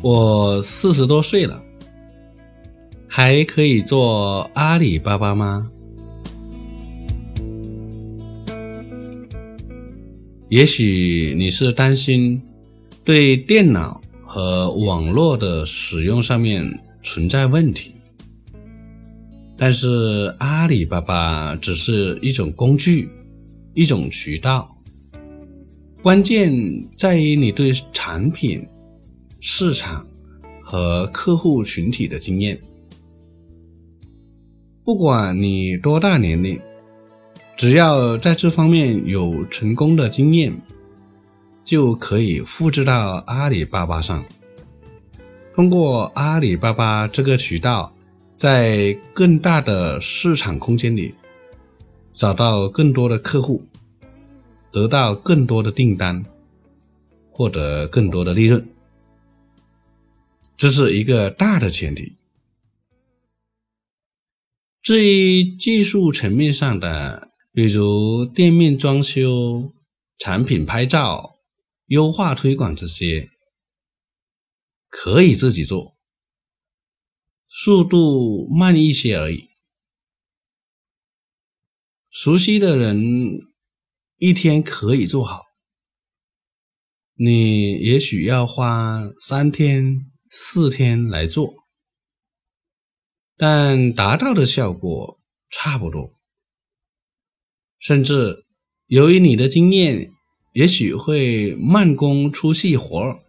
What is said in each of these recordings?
我四十多岁了，还可以做阿里巴巴吗？也许你是担心对电脑和网络的使用上面存在问题，但是阿里巴巴只是一种工具，一种渠道，关键在于你对产品、市场和客户群体的经验。不管你多大年龄。只要在这方面有成功的经验，就可以复制到阿里巴巴上。通过阿里巴巴这个渠道，在更大的市场空间里找到更多的客户，得到更多的订单，获得更多的利润。这是一个大的前提。至于技术层面上的，比如店面装修、产品拍照、优化推广这些，可以自己做，速度慢一些而已。熟悉的人一天可以做好，你也许要花三天、四天来做，但达到的效果差不多。甚至由于你的经验，也许会慢工出细活，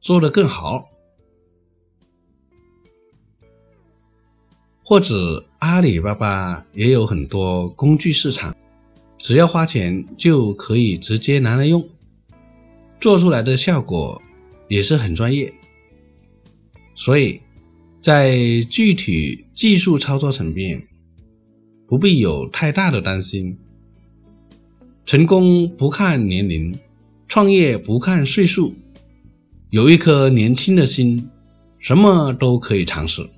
做得更好。或者阿里巴巴也有很多工具市场，只要花钱就可以直接拿来用，做出来的效果也是很专业。所以在具体技术操作层面，不必有太大的担心。成功不看年龄，创业不看岁数，有一颗年轻的心，什么都可以尝试。